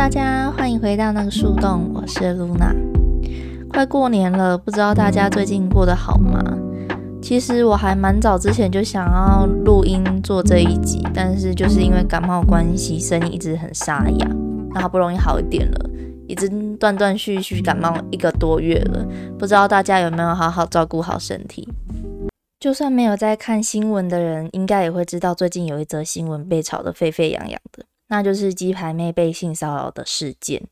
大家欢迎回到那个树洞，我是露娜。快过年了，不知道大家最近过得好吗？其实我还蛮早之前就想要录音做这一集，但是就是因为感冒关系，声音一直很沙哑。那好不容易好一点了，已经断断续续感冒一个多月了，不知道大家有没有好好照顾好身体？就算没有在看新闻的人，应该也会知道最近有一则新闻被炒得沸沸扬扬的。那就是鸡排妹被性骚扰的事件，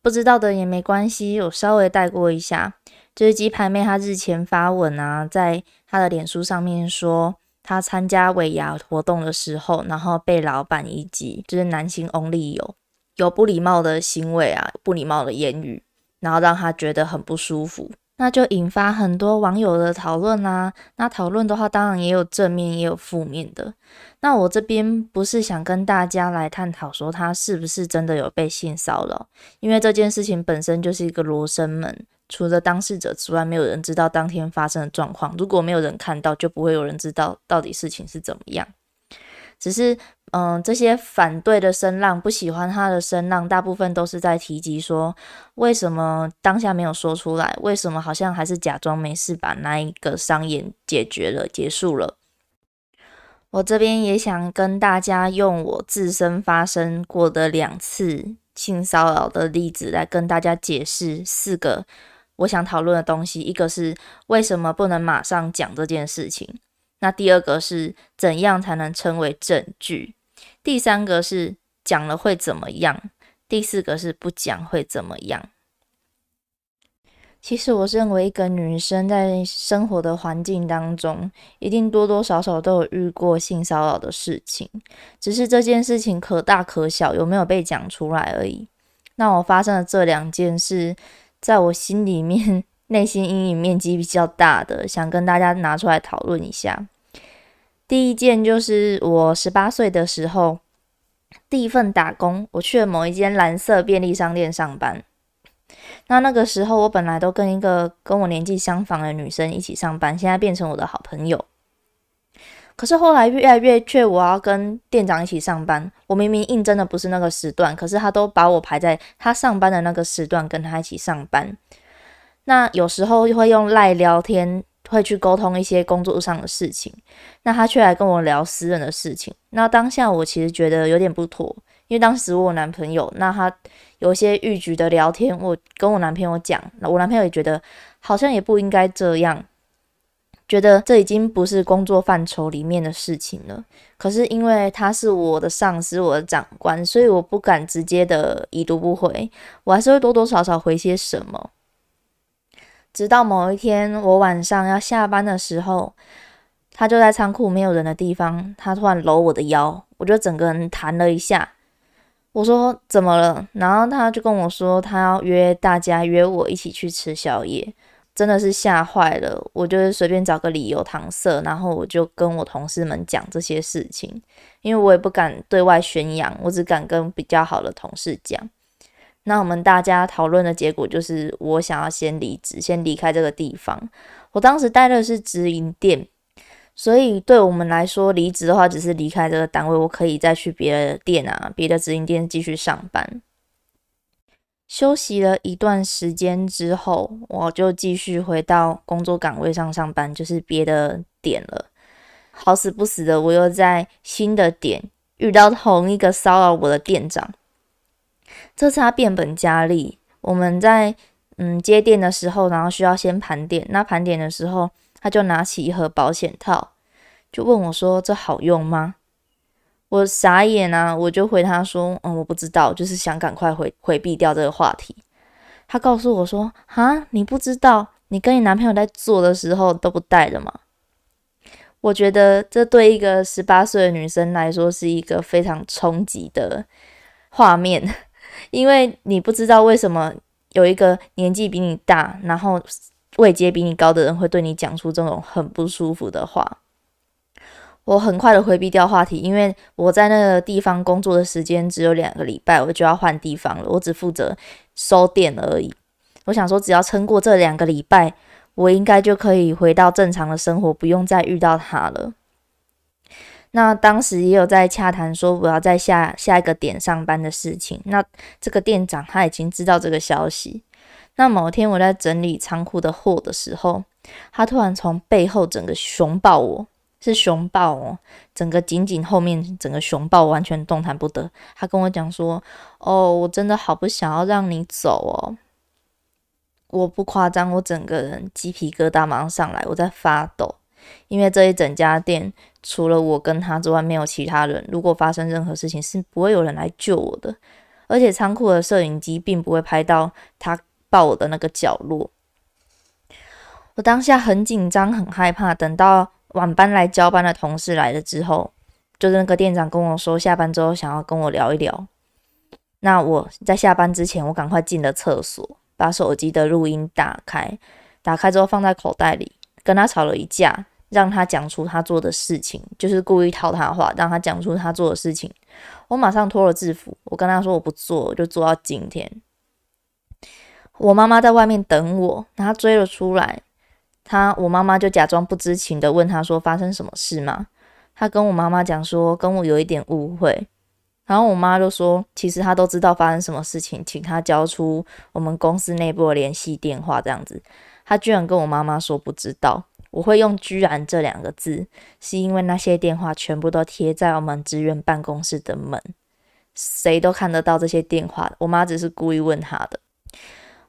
不知道的也没关系，我稍微带过一下。就是鸡排妹她日前发文啊，在她的脸书上面说，她参加尾牙活动的时候，然后被老板以及就是男性 only 有有不礼貌的行为啊，不礼貌的言语，然后让她觉得很不舒服。那就引发很多网友的讨论啦。那讨论的话，当然也有正面，也有负面的。那我这边不是想跟大家来探讨说他是不是真的有被性骚扰，因为这件事情本身就是一个罗生门，除了当事者之外，没有人知道当天发生的状况。如果没有人看到，就不会有人知道到底事情是怎么样。只是。嗯，这些反对的声浪，不喜欢他的声浪，大部分都是在提及说，为什么当下没有说出来？为什么好像还是假装没事，把那一个商演解决了，结束了？我这边也想跟大家用我自身发生过的两次性骚扰的例子，来跟大家解释四个我想讨论的东西。一个是为什么不能马上讲这件事情？那第二个是怎样才能称为证据？第三个是讲了会怎么样？第四个是不讲会怎么样？其实我认为一个女生在生活的环境当中，一定多多少少都有遇过性骚扰的事情，只是这件事情可大可小，有没有被讲出来而已。那我发生的这两件事，在我心里面 内心阴影面积比较大的，想跟大家拿出来讨论一下。第一件就是我十八岁的时候，第一份打工，我去了某一间蓝色便利商店上班。那那个时候，我本来都跟一个跟我年纪相仿的女生一起上班，现在变成我的好朋友。可是后来越来越却我要跟店长一起上班，我明明应征的不是那个时段，可是他都把我排在他上班的那个时段跟他一起上班。那有时候就会用赖聊天。会去沟通一些工作上的事情，那他却来跟我聊私人的事情。那当下我其实觉得有点不妥，因为当时我男朋友，那他有些逾矩的聊天，我跟我男朋友讲，那我男朋友也觉得好像也不应该这样，觉得这已经不是工作范畴里面的事情了。可是因为他是我的上司，我的长官，所以我不敢直接的已读不回，我还是会多多少少回些什么。直到某一天，我晚上要下班的时候，他就在仓库没有人的地方，他突然搂我的腰，我就整个人弹了一下。我说怎么了？然后他就跟我说，他要约大家约我一起去吃宵夜，真的是吓坏了。我就是随便找个理由搪塞，然后我就跟我同事们讲这些事情，因为我也不敢对外宣扬，我只敢跟比较好的同事讲。那我们大家讨论的结果就是，我想要先离职，先离开这个地方。我当时待的是直营店，所以对我们来说，离职的话只是离开这个单位，我可以再去别的店啊，别的直营店继续上班。休息了一段时间之后，我就继续回到工作岗位上上班，就是别的店了。好死不死的，我又在新的店遇到同一个骚扰我的店长。这次他变本加厉。我们在嗯接电的时候，然后需要先盘点。那盘点的时候，他就拿起一盒保险套，就问我说：“这好用吗？”我傻眼啊！我就回他说：“嗯，我不知道，就是想赶快回回避掉这个话题。”他告诉我说：“啊，你不知道，你跟你男朋友在做的时候都不带的吗？”我觉得这对一个十八岁的女生来说是一个非常冲击的画面。因为你不知道为什么有一个年纪比你大，然后位阶比你高的人会对你讲出这种很不舒服的话。我很快的回避掉话题，因为我在那个地方工作的时间只有两个礼拜，我就要换地方了。我只负责收店而已。我想说，只要撑过这两个礼拜，我应该就可以回到正常的生活，不用再遇到他了。那当时也有在洽谈说我要在下下一个点上班的事情。那这个店长他已经知道这个消息。那某天我在整理仓库的货的时候，他突然从背后整个熊抱我，是熊抱哦，整个紧紧后面整个熊抱，完全动弹不得。他跟我讲说：“哦，我真的好不想要让你走哦。”我不夸张，我整个人鸡皮疙瘩马上上来，我在发抖，因为这一整家店除了我跟他之外，没有其他人。如果发生任何事情，是不会有人来救我的。而且仓库的摄影机并不会拍到他抱我的那个角落。我当下很紧张，很害怕。等到晚班来交班的同事来了之后，就是那个店长跟我说，下班之后想要跟我聊一聊。那我在下班之前，我赶快进了厕所。把手机的录音打开，打开之后放在口袋里，跟他吵了一架，让他讲出他做的事情，就是故意套他话，让他讲出他做的事情。我马上脱了制服，我跟他说我不做，就做到今天。我妈妈在外面等我，他追了出来，他我妈妈就假装不知情的问他说发生什么事吗？他跟我妈妈讲说跟我有一点误会。然后我妈就说：“其实她都知道发生什么事情，请她交出我们公司内部的联系电话。”这样子，她居然跟我妈妈说不知道。我会用“居然”这两个字，是因为那些电话全部都贴在我们职员办公室的门，谁都看得到这些电话。我妈只是故意问他的。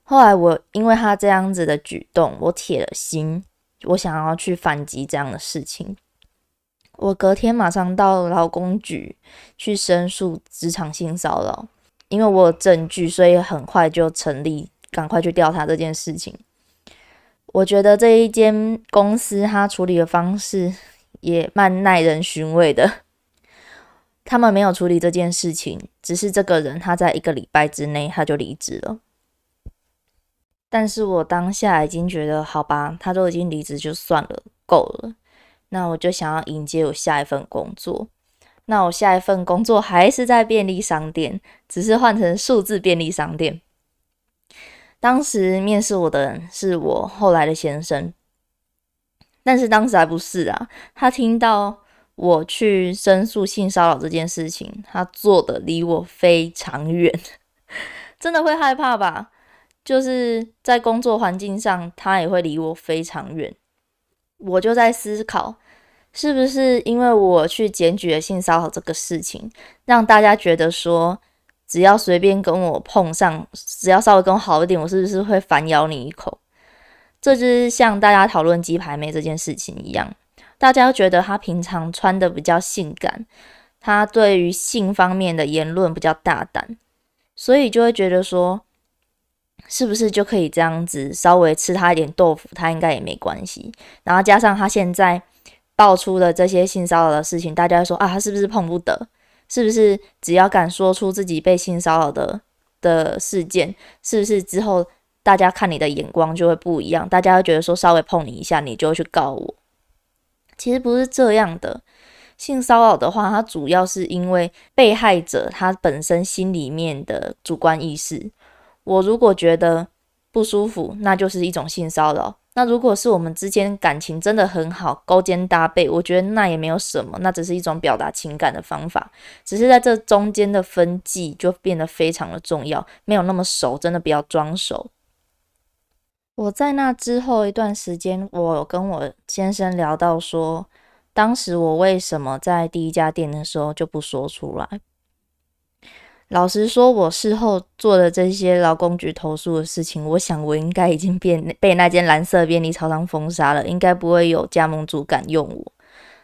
后来我因为他这样子的举动，我铁了心，我想要去反击这样的事情。我隔天马上到劳工局去申诉职场性骚扰，因为我有证据，所以很快就成立，赶快去调查这件事情。我觉得这一间公司他处理的方式也蛮耐人寻味的。他们没有处理这件事情，只是这个人他在一个礼拜之内他就离职了。但是我当下已经觉得，好吧，他都已经离职就算了，够了。那我就想要迎接我下一份工作。那我下一份工作还是在便利商店，只是换成数字便利商店。当时面试我的人是我后来的先生，但是当时还不是啊。他听到我去申诉性骚扰这件事情，他坐的离我非常远，真的会害怕吧？就是在工作环境上，他也会离我非常远。我就在思考。是不是因为我去检举了性骚扰这个事情，让大家觉得说，只要随便跟我碰上，只要稍微跟我好一点，我是不是会反咬你一口？这就是像大家讨论鸡排妹这件事情一样，大家觉得她平常穿的比较性感，她对于性方面的言论比较大胆，所以就会觉得说，是不是就可以这样子稍微吃她一点豆腐，她应该也没关系。然后加上她现在。爆出的这些性骚扰的事情，大家说啊，他是不是碰不得？是不是只要敢说出自己被性骚扰的的事件，是不是之后大家看你的眼光就会不一样？大家会觉得说稍微碰你一下，你就会去告我。其实不是这样的。性骚扰的话，它主要是因为被害者他本身心里面的主观意识。我如果觉得不舒服，那就是一种性骚扰。那如果是我们之间感情真的很好，勾肩搭背，我觉得那也没有什么，那只是一种表达情感的方法。只是在这中间的分际就变得非常的重要，没有那么熟，真的不要装熟。我在那之后一段时间，我跟我先生聊到说，当时我为什么在第一家店的时候就不说出来。老实说，我事后做的这些劳工局投诉的事情，我想我应该已经变被那间蓝色便利超商封杀了，应该不会有加盟主敢用我。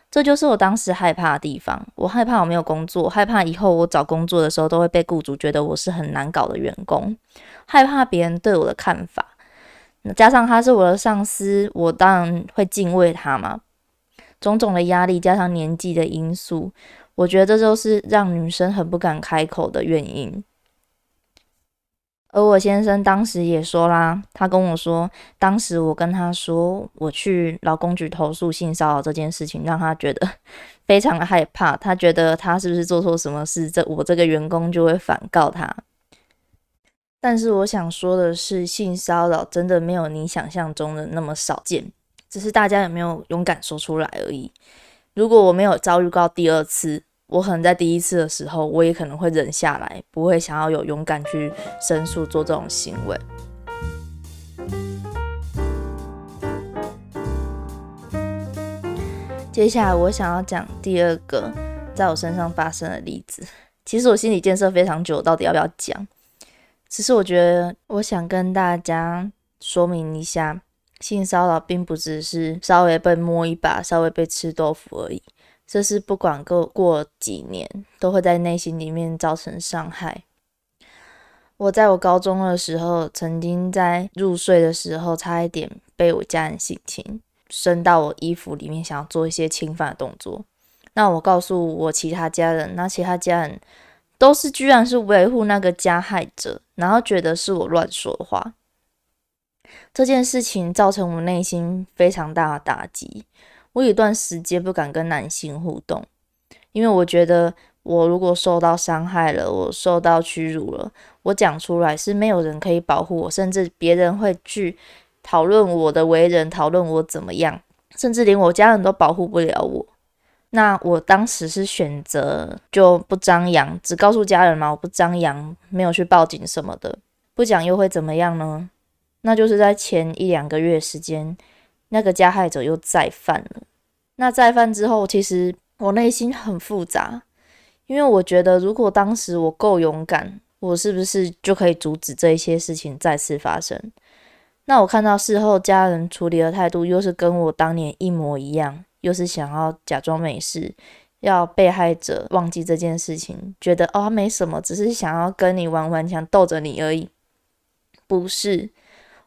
这就是我当时害怕的地方，我害怕我没有工作，害怕以后我找工作的时候都会被雇主觉得我是很难搞的员工，害怕别人对我的看法。加上他是我的上司，我当然会敬畏他嘛。种种的压力加上年纪的因素。我觉得这就是让女生很不敢开口的原因。而我先生当时也说啦，他跟我说，当时我跟他说我去劳工局投诉性骚扰这件事情，让他觉得 非常的害怕。他觉得他是不是做错什么事，这我这个员工就会反告他。但是我想说的是，性骚扰真的没有你想象中的那么少见，只是大家有没有勇敢说出来而已。如果我没有遭遇到第二次，我可能在第一次的时候，我也可能会忍下来，不会想要有勇敢去申诉做这种行为。接下来我想要讲第二个在我身上发生的例子。其实我心理建设非常久，到底要不要讲？只是我觉得，我想跟大家说明一下，性骚扰并不只是稍微被摸一把、稍微被吃豆腐而已，这是不管过过几年，都会在内心里面造成伤害。我在我高中的时候，曾经在入睡的时候，差一点被我家人性侵。伸到我衣服里面，想要做一些侵犯的动作。那我告诉我其他家人，那其他家人都是居然是维护那个加害者，然后觉得是我乱说话。这件事情造成我内心非常大的打击。我有一段时间不敢跟男性互动，因为我觉得我如果受到伤害了，我受到屈辱了，我讲出来是没有人可以保护我，甚至别人会去。讨论我的为人，讨论我怎么样，甚至连我家人都保护不了我。那我当时是选择就不张扬，只告诉家人嘛，我不张扬，没有去报警什么的。不讲又会怎么样呢？那就是在前一两个月时间，那个加害者又再犯了。那再犯之后，其实我内心很复杂，因为我觉得如果当时我够勇敢，我是不是就可以阻止这一些事情再次发生？那我看到事后家人处理的态度，又是跟我当年一模一样，又是想要假装没事，要被害者忘记这件事情，觉得哦没什么，只是想要跟你玩玩，想逗着你而已。不是，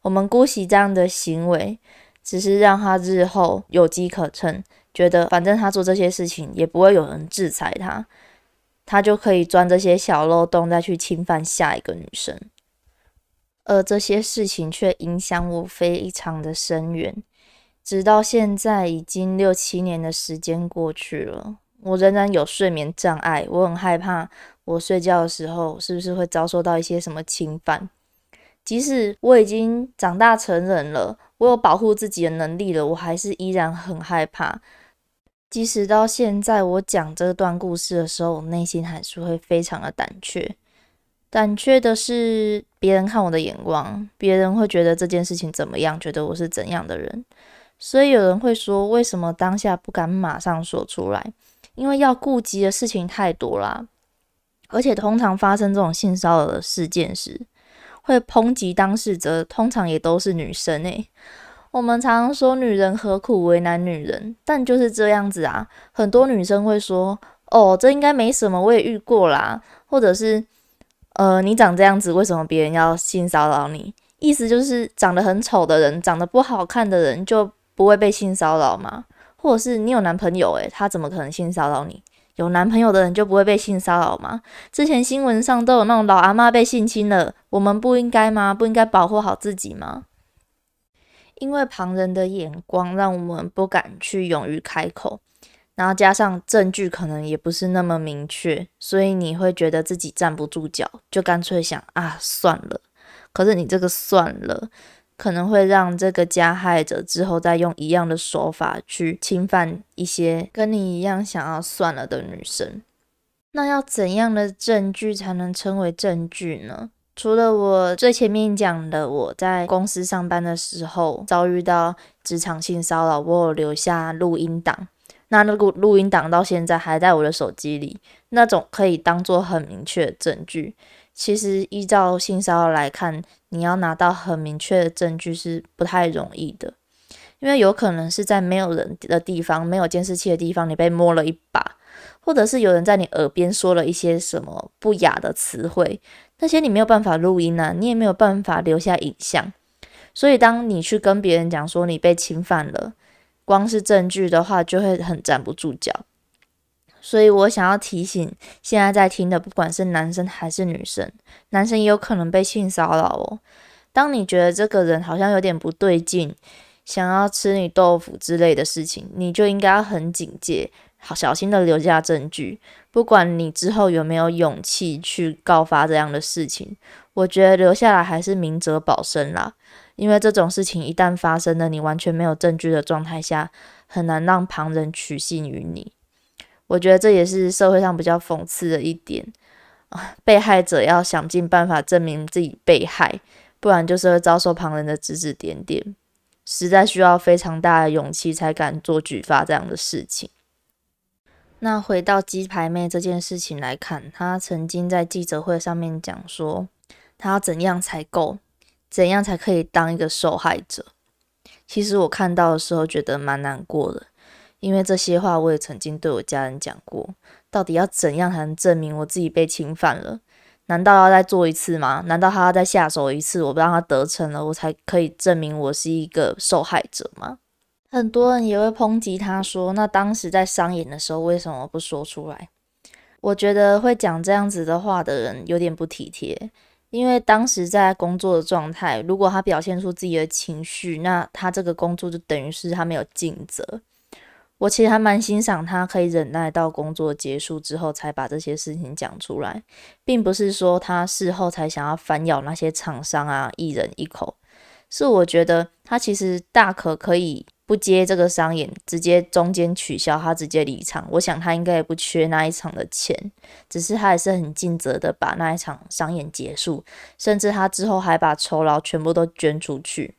我们姑息这样的行为，只是让他日后有机可乘，觉得反正他做这些事情也不会有人制裁他，他就可以钻这些小漏洞，再去侵犯下一个女生。而这些事情却影响我非常的深远，直到现在已经六七年的时间过去了，我仍然有睡眠障碍，我很害怕我睡觉的时候是不是会遭受到一些什么侵犯。即使我已经长大成人了，我有保护自己的能力了，我还是依然很害怕。即使到现在我讲这段故事的时候，我内心还是会非常的胆怯。胆怯的是别人看我的眼光，别人会觉得这件事情怎么样，觉得我是怎样的人，所以有人会说，为什么当下不敢马上说出来？因为要顾及的事情太多啦，而且通常发生这种性骚扰的事件时，会抨击当事者，通常也都是女生诶。我们常常说女人何苦为难女人，但就是这样子啊。很多女生会说，哦，这应该没什么，我也遇过啦，或者是。呃，你长这样子，为什么别人要性骚扰你？意思就是长得很丑的人，长得不好看的人就不会被性骚扰吗？或者是你有男朋友，诶，他怎么可能性骚扰你？有男朋友的人就不会被性骚扰吗？之前新闻上都有那种老阿妈被性侵了，我们不应该吗？不应该保护好自己吗？因为旁人的眼光，让我们不敢去勇于开口。然后加上证据可能也不是那么明确，所以你会觉得自己站不住脚，就干脆想啊算了。可是你这个算了，可能会让这个加害者之后再用一样的手法去侵犯一些跟你一样想要算了的女生。那要怎样的证据才能称为证据呢？除了我最前面讲的，我在公司上班的时候遭遇到职场性骚扰，我有留下录音档。那那个录音档到现在还在我的手机里，那种可以当做很明确的证据。其实依照性骚扰来看，你要拿到很明确的证据是不太容易的，因为有可能是在没有人的地方、没有监视器的地方，你被摸了一把，或者是有人在你耳边说了一些什么不雅的词汇，那些你没有办法录音啊，你也没有办法留下影像。所以当你去跟别人讲说你被侵犯了，光是证据的话，就会很站不住脚。所以我想要提醒现在在听的，不管是男生还是女生，男生也有可能被性骚扰哦。当你觉得这个人好像有点不对劲，想要吃你豆腐之类的事情，你就应该要很警戒，好小心的留下证据。不管你之后有没有勇气去告发这样的事情，我觉得留下来还是明哲保身啦。因为这种事情一旦发生了，你完全没有证据的状态下，很难让旁人取信于你。我觉得这也是社会上比较讽刺的一点，被害者要想尽办法证明自己被害，不然就是会遭受旁人的指指点点，实在需要非常大的勇气才敢做举发这样的事情。那回到鸡排妹这件事情来看，她曾经在记者会上面讲说，她要怎样才够。怎样才可以当一个受害者？其实我看到的时候觉得蛮难过的，因为这些话我也曾经对我家人讲过。到底要怎样才能证明我自己被侵犯了？难道要再做一次吗？难道他要再下手一次，我不让他得逞了，我才可以证明我是一个受害者吗？很多人也会抨击他说：“那当时在商演的时候为什么不说出来？”我觉得会讲这样子的话的人有点不体贴。因为当时在工作的状态，如果他表现出自己的情绪，那他这个工作就等于是他没有尽责。我其实还蛮欣赏他可以忍耐到工作结束之后才把这些事情讲出来，并不是说他事后才想要反咬那些厂商啊艺人一口，是我觉得他其实大可可以。不接这个商演，直接中间取消，他直接离场。我想他应该也不缺那一场的钱，只是他还是很尽责的把那一场商演结束，甚至他之后还把酬劳全部都捐出去。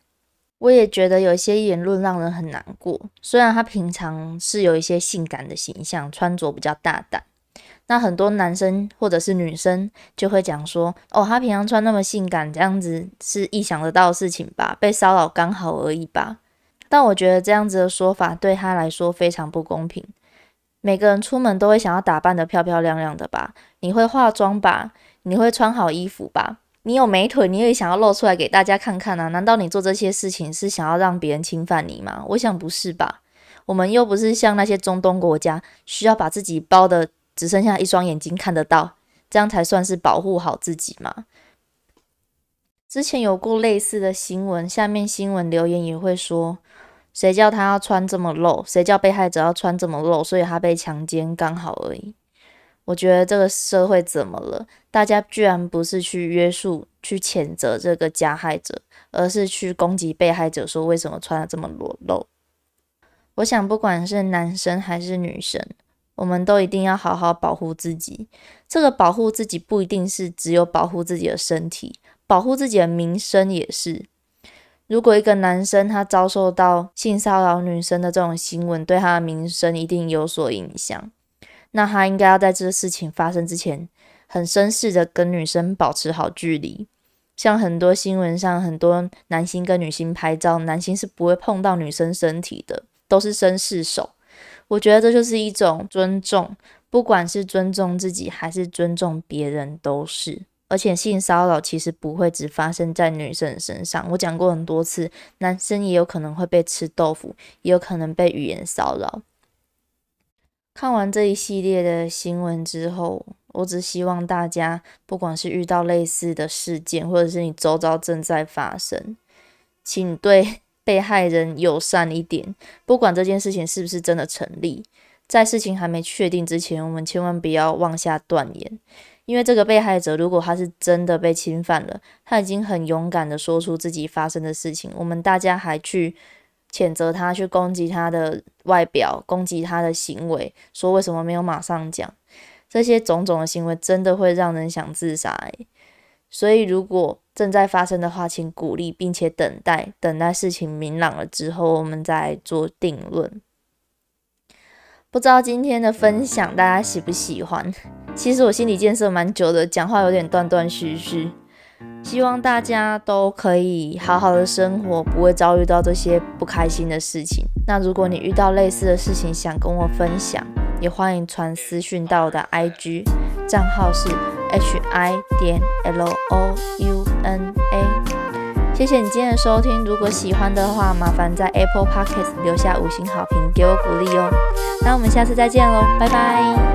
我也觉得有些言论让人很难过。虽然他平常是有一些性感的形象，穿着比较大胆，那很多男生或者是女生就会讲说：“哦，他平常穿那么性感，这样子是意想得到的事情吧？被骚扰刚好而已吧？”但我觉得这样子的说法对他来说非常不公平。每个人出门都会想要打扮得漂漂亮亮的吧？你会化妆吧？你会穿好衣服吧？你有美腿，你也想要露出来给大家看看啊？难道你做这些事情是想要让别人侵犯你吗？我想不是吧。我们又不是像那些中东国家，需要把自己包的只剩下一双眼睛看得到，这样才算是保护好自己吗？之前有过类似的新闻，下面新闻留言也会说。谁叫他要穿这么露？谁叫被害者要穿这么露？所以他被强奸刚好而已。我觉得这个社会怎么了？大家居然不是去约束、去谴责这个加害者，而是去攻击被害者，说为什么穿的这么裸露？我想，不管是男生还是女生，我们都一定要好好保护自己。这个保护自己不一定是只有保护自己的身体，保护自己的名声也是。如果一个男生他遭受到性骚扰女生的这种新闻，对他的名声一定有所影响。那他应该要在这个事情发生之前，很绅士的跟女生保持好距离。像很多新闻上，很多男星跟女星拍照，男星是不会碰到女生身体的，都是绅士手。我觉得这就是一种尊重，不管是尊重自己还是尊重别人，都是。而且性骚扰其实不会只发生在女生身上，我讲过很多次，男生也有可能会被吃豆腐，也有可能被语言骚扰。看完这一系列的新闻之后，我只希望大家，不管是遇到类似的事件，或者是你周遭正在发生，请对 被害人友善一点，不管这件事情是不是真的成立，在事情还没确定之前，我们千万不要妄下断言。因为这个被害者，如果他是真的被侵犯了，他已经很勇敢的说出自己发生的事情，我们大家还去谴责他，去攻击他的外表，攻击他的行为，说为什么没有马上讲，这些种种的行为真的会让人想自杀。所以，如果正在发生的话，请鼓励并且等待，等待事情明朗了之后，我们再做定论。不知道今天的分享大家喜不喜欢？其实我心理建设蛮久的，讲话有点断断续续。希望大家都可以好好的生活，不会遭遇到这些不开心的事情。那如果你遇到类似的事情想跟我分享，也欢迎传私讯到我的 IG 账号是 h i 点 l o u n a。谢谢你今天的收听，如果喜欢的话，麻烦在 Apple Podcast 留下五星好评，给我鼓励哦。那我们下次再见喽，拜拜。